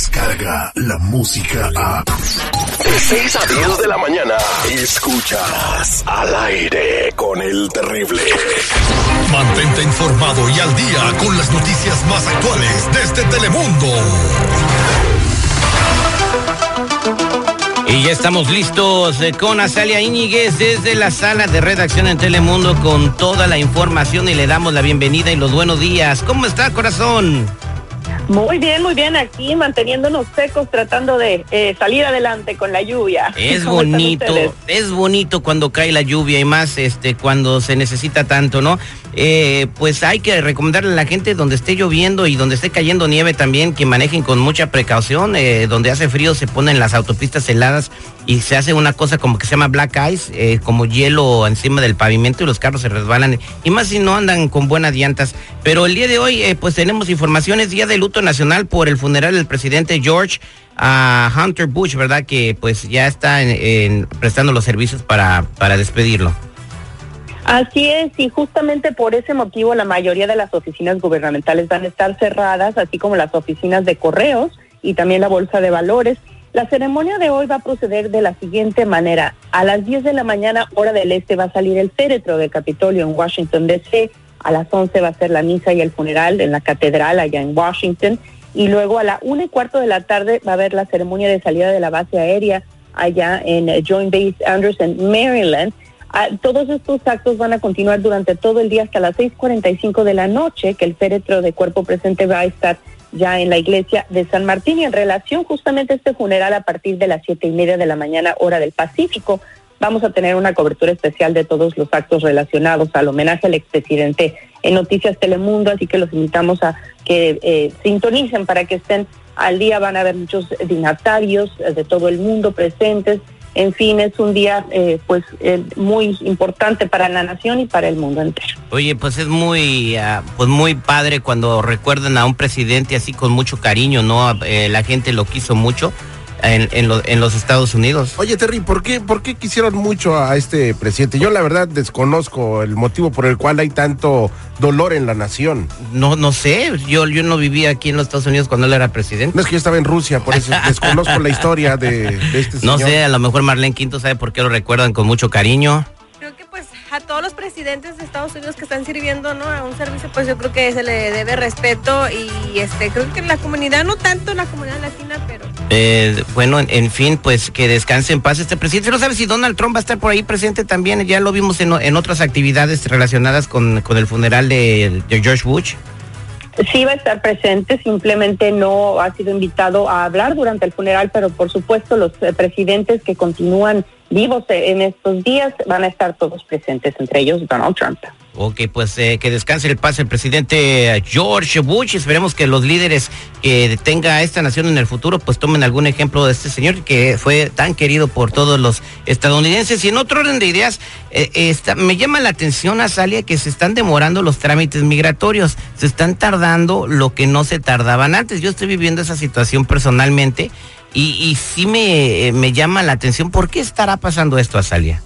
escucha la música a... De 6 a 10 de la mañana, escuchas al aire con el terrible. Mantente informado y al día con las noticias más actuales desde Telemundo. Y ya estamos listos eh, con Azalia Íñiguez desde la sala de redacción en Telemundo con toda la información y le damos la bienvenida y los buenos días. ¿Cómo está, corazón? Muy bien, muy bien, aquí manteniéndonos secos, tratando de eh, salir adelante con la lluvia. Es ¿Cómo están bonito, es bonito cuando cae la lluvia y más este cuando se necesita tanto, ¿no? Eh, pues hay que recomendarle a la gente donde esté lloviendo y donde esté cayendo nieve también que manejen con mucha precaución. eh, donde hace frío se ponen las autopistas heladas y se hace una cosa como que se llama black ice, como hielo encima del pavimento y los carros se resbalan. Y más si no andan con buenas llantas. Pero el día de hoy, pues tenemos informaciones, día de luto nacional por el funeral del presidente George a Hunter Bush, ¿verdad? Que pues ya está prestando los servicios para, para despedirlo. Así es, y justamente por ese motivo la mayoría de las oficinas gubernamentales van a estar cerradas, así como las oficinas de correos y también la bolsa de valores. La ceremonia de hoy va a proceder de la siguiente manera. A las 10 de la mañana, hora del este, va a salir el féretro del Capitolio en Washington, D.C. A las 11 va a ser la misa y el funeral en la catedral allá en Washington. Y luego a la una y cuarto de la tarde va a haber la ceremonia de salida de la base aérea allá en eh, Joint Base Anderson, Maryland. Ah, todos estos actos van a continuar durante todo el día hasta las 6.45 de la noche, que el féretro de cuerpo presente va a estar ya en la iglesia de San Martín. Y en relación justamente a este funeral, a partir de las siete y media de la mañana, hora del Pacífico, vamos a tener una cobertura especial de todos los actos relacionados al homenaje al expresidente en Noticias Telemundo, así que los invitamos a que eh, sintonicen para que estén al día. Van a haber muchos dignatarios eh, de todo el mundo presentes. En fin, es un día eh, pues eh, muy importante para la nación y para el mundo entero. Oye, pues es muy, ah, pues muy padre cuando recuerdan a un presidente así con mucho cariño, ¿no? Eh, la gente lo quiso mucho en, en, lo- en los Estados Unidos. Oye, Terry, ¿por qué, ¿por qué quisieron mucho a este presidente? Yo la verdad desconozco el motivo por el cual hay tanto dolor en la nación. No, no sé, yo, yo no vivía aquí en los Estados Unidos cuando él era presidente. No es que yo estaba en Rusia, por eso desconozco la historia de, de este No señor. sé, a lo mejor Marlene Quinto sabe por qué lo recuerdan con mucho cariño. Creo que pues a todos los presidentes de Estados Unidos que están sirviendo ¿no? a un servicio, pues yo creo que se le debe respeto y este creo que en la comunidad, no tanto en la comunidad latina, pero Eh, bueno, en, fin, pues que descanse en paz este presidente. ¿No sabes si Donald Trump va a estar por ahí presente también? Ya lo vimos en, en otras actividades relacionadas con, con el funeral de, de George Bush. Sí va a estar presente, simplemente no ha sido invitado a hablar durante el funeral, pero por supuesto los eh, presidentes que continúan vivos eh, en estos días van a estar todos presentes, entre ellos Donald Trump. Ok, pues eh, que descanse el paz el presidente eh, George Bush. Esperemos que los líderes que tenga esta nación en el futuro pues tomen algún ejemplo de este señor que fue tan querido por todos los estadounidenses. Y en otro orden de ideas, eh, me llama la atención, Azalia, que se están demorando los trámites migratorios. Se están tardando lo que no se tardaban antes. Yo estoy viviendo esa situación personalmente y, sí me, eh, me llama la atención. ¿Por qué estará pasando esto, Azalia?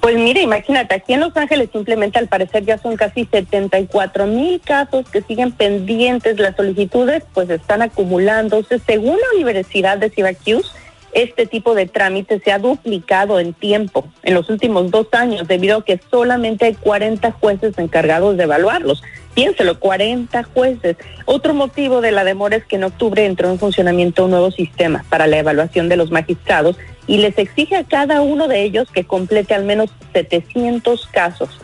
Pues mire, imagínate, aquí en Los Ángeles simplemente al parecer ya son casi 74 mil casos que siguen pendientes, las solicitudes pues están acumulándose. Según la Universidad de Syracuse, este tipo de trámite se ha duplicado en tiempo en los últimos dos años debido a que solamente hay 40 jueces encargados de evaluarlos. Piénselo, 40 jueces. Otro motivo de la demora es que en octubre entró en funcionamiento un nuevo sistema para la evaluación de los magistrados y les exige a cada uno de ellos que complete al menos 700 casos.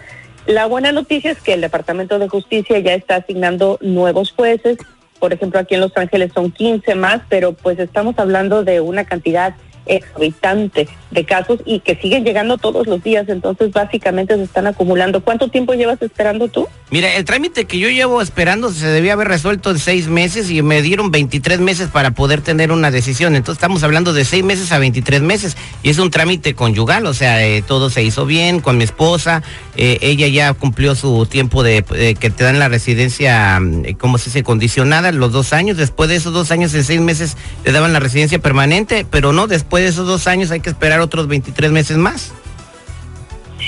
La buena noticia es que el Departamento de Justicia ya está asignando nuevos jueces. Por ejemplo, aquí en Los Ángeles son 15 más, pero pues estamos hablando de una cantidad exorbitante de casos y que siguen llegando todos los días. Entonces, básicamente se están acumulando. ¿Cuánto tiempo llevas esperando tú? Mira, el trámite que yo llevo esperando se debía haber resuelto en seis meses y me dieron 23 meses para poder tener una decisión. Entonces estamos hablando de seis meses a 23 meses y es un trámite conyugal, o sea, eh, todo se hizo bien con mi esposa. eh, ella ya cumplió su tiempo de, de que te dan la residencia, ¿cómo se dice? Condicionada, los dos años. Después de esos dos años, en seis meses, te daban la residencia permanente, pero no, después de esos dos años hay que esperar otros 23 meses más.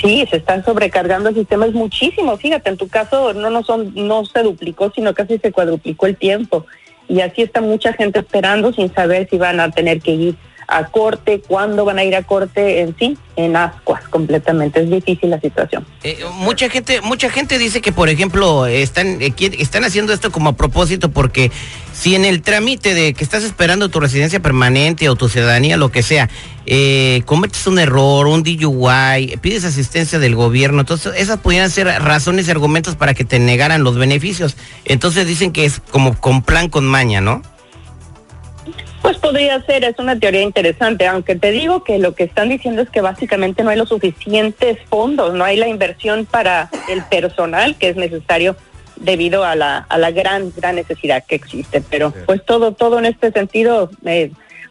Sí, se están sobrecargando el sistema, es muchísimo. Fíjate, en tu caso no, no, son, no se duplicó, sino casi se cuadruplicó el tiempo. y así está mucha gente esperando sin saber si van a tener que ir a corte, cuándo van a ir a corte, en sí, en ascuas completamente. Es difícil la situación. Eh, mucha gente, mucha gente dice que, por ejemplo, están, eh, están haciendo esto como a propósito porque si en el trámite de que estás esperando tu residencia permanente o tu ciudadanía, lo que sea, eh, cometes un error, un DUI, pides asistencia del gobierno, entonces esas pudieran ser razones y argumentos para que te negaran los beneficios. Entonces dicen que es como con plan con maña, ¿no? Pues podría ser, es una teoría interesante, aunque te digo que lo que están diciendo es que básicamente no hay los suficientes fondos, no hay la inversión para el personal que es necesario debido a la, a la gran, gran necesidad que existe. Pero pues todo, todo en este sentido eh,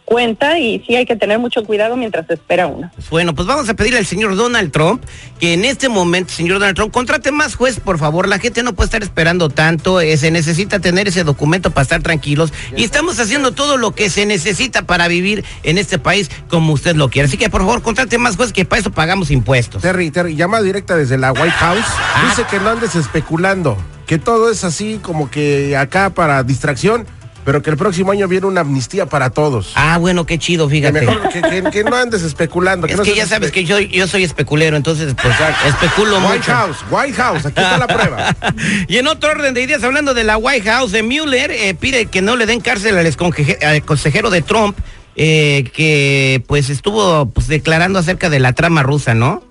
cuenta y sí hay que tener mucho cuidado mientras se espera uno. Bueno, pues vamos a pedirle al señor Donald Trump que en este momento, señor Donald Trump, contrate más juez, por favor. La gente no puede estar esperando tanto. eh, se necesita tener ese documento para estar tranquilos. Y estamos haciendo todo lo que se necesita para vivir en este país como usted lo quiere. Así que, por favor, contrate más juez, que para eso pagamos impuestos. Terry, Terry, llama directa desde la White House. Dice que no andes especulando, que todo es así como que acá para distracción, pero que el próximo año viene una amnistía para todos. Ah, bueno, qué chido, Que fíjate. mejor que, que- que no andes especulando. Es no que ya sabes espe- que yo, yo soy especulero, entonces pues especulo White mucho. House, White House, aquí está la prueba. y en otro orden de ideas, hablando de la White House, de Mueller eh, pide que no le den cárcel al consejero de Trump, eh, que pues estuvo pues, declarando acerca de la trama rusa, ¿no?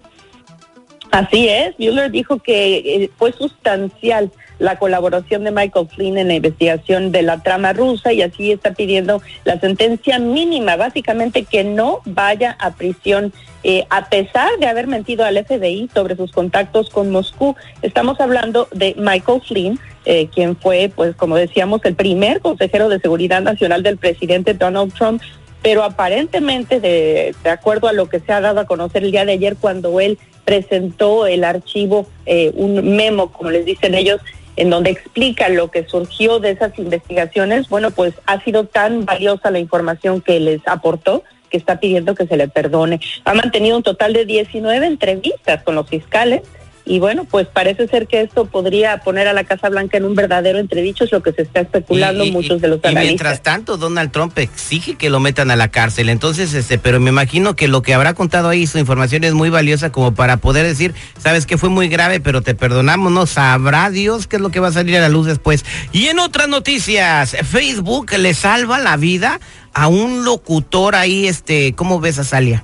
Así es, Mueller dijo que eh, fue sustancial la colaboración de Michael Flynn en la investigación de la trama rusa y así está pidiendo la sentencia mínima, básicamente que no vaya a prisión eh, a pesar de haber mentido al FBI sobre sus contactos con Moscú. Estamos hablando de Michael Flynn, eh, quien fue, pues como decíamos, el primer consejero de seguridad nacional del presidente Donald Trump pero aparentemente, de, de acuerdo a lo que se ha dado a conocer el día de ayer, cuando él presentó el archivo, eh, un memo, como les dicen ellos, en donde explica lo que surgió de esas investigaciones, bueno, pues ha sido tan valiosa la información que les aportó que está pidiendo que se le perdone. Ha mantenido un total de 19 entrevistas con los fiscales y bueno, pues parece ser que esto podría poner a la Casa Blanca en un verdadero entredicho, es lo que se está especulando Y- y- muchos de los y analistas. mientras tanto, Donald Trump exige que lo metan a la cárcel. Entonces, este, pero me imagino que lo que habrá contado ahí, su información es muy valiosa como para poder decir, sabes que fue muy grave, pero te perdonamos, no sabrá Dios qué es lo que va a salir a la luz después. Y en otras noticias, Facebook le salva la vida a un locutor ahí, este, ¿cómo ves a Salia?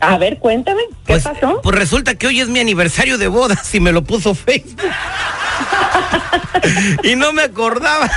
A ver, cuéntame, ¿qué Pues, pasó? pues resulta que hoy es mi aniversario de bodas y me lo puso Facebook. y no me acordaba.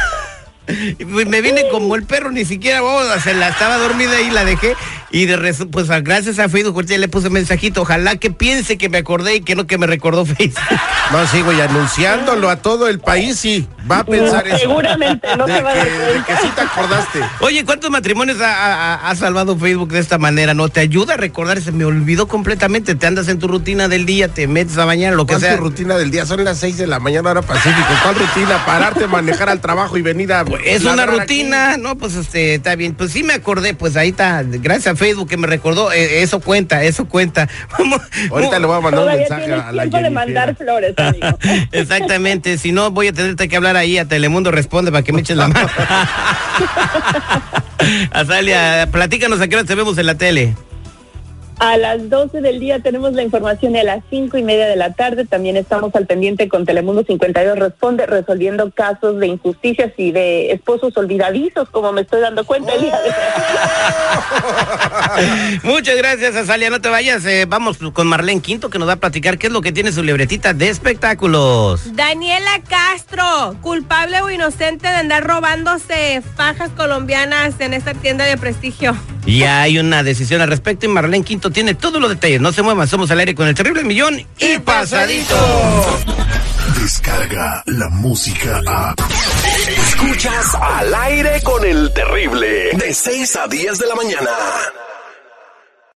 Y pues me vine como el perro, ni siquiera boda, se la estaba dormida y la dejé. Y de resu- pues gracias a Facebook ahorita ya le puse mensajito. Ojalá que piense que me acordé y que no que me recordó Facebook. No, sí, güey, anunciándolo a todo el país, sí, va a pensar eso. Seguramente no de se va a dar que, de cuenta. que sí te acordaste. Oye, ¿cuántos matrimonios ha, ha- ha salvado Facebook de esta manera? ¿No? Te ayuda a recordar, se me olvidó completamente. Te andas en tu rutina del día, te metes a bañar, lo que ¿Cuál es sea. tu rutina del día? Son las 6 de la mañana hora pacífico. ¿Cuál rutina? Pararte, manejar al trabajo y venir a... Es una rutina, no, pues este, está bien. Pues sí me acordé, pues ahí está, gracias a Facebook que me recordó, eh, eso cuenta, eso cuenta. Vamos-. Ahorita le voy a mandar un mensaje a la de mandar flores, amigo. Exactamente, si no voy a tenerte que hablar ahí a Telemundo Responde para que me eches la mano. Azalia, platícanos a qué hora te vemos en la tele. A las 12 del día tenemos la información y a las cinco y media de la tarde también estamos al pendiente con Telemundo 52 Responde, resolviendo casos de injusticias y de esposos olvidadizos, como me estoy dando cuenta el día de Muchas gracias, Azalia, no te vayas. eh, vamos con Marlene Quinto que nos va a platicar qué es lo que tiene su libretita de espectáculos. Daniela Castro, culpable o inocente de andar robándose fajas colombianas en esta tienda de prestigio. Ya hay una decisión al respecto y Marlene Quinto tiene todos los detalles. No se muevan, somos al aire con el terrible millón y pasadito. Descarga la música a. Escuchas al aire con el terrible. De 6 a 10 de la mañana.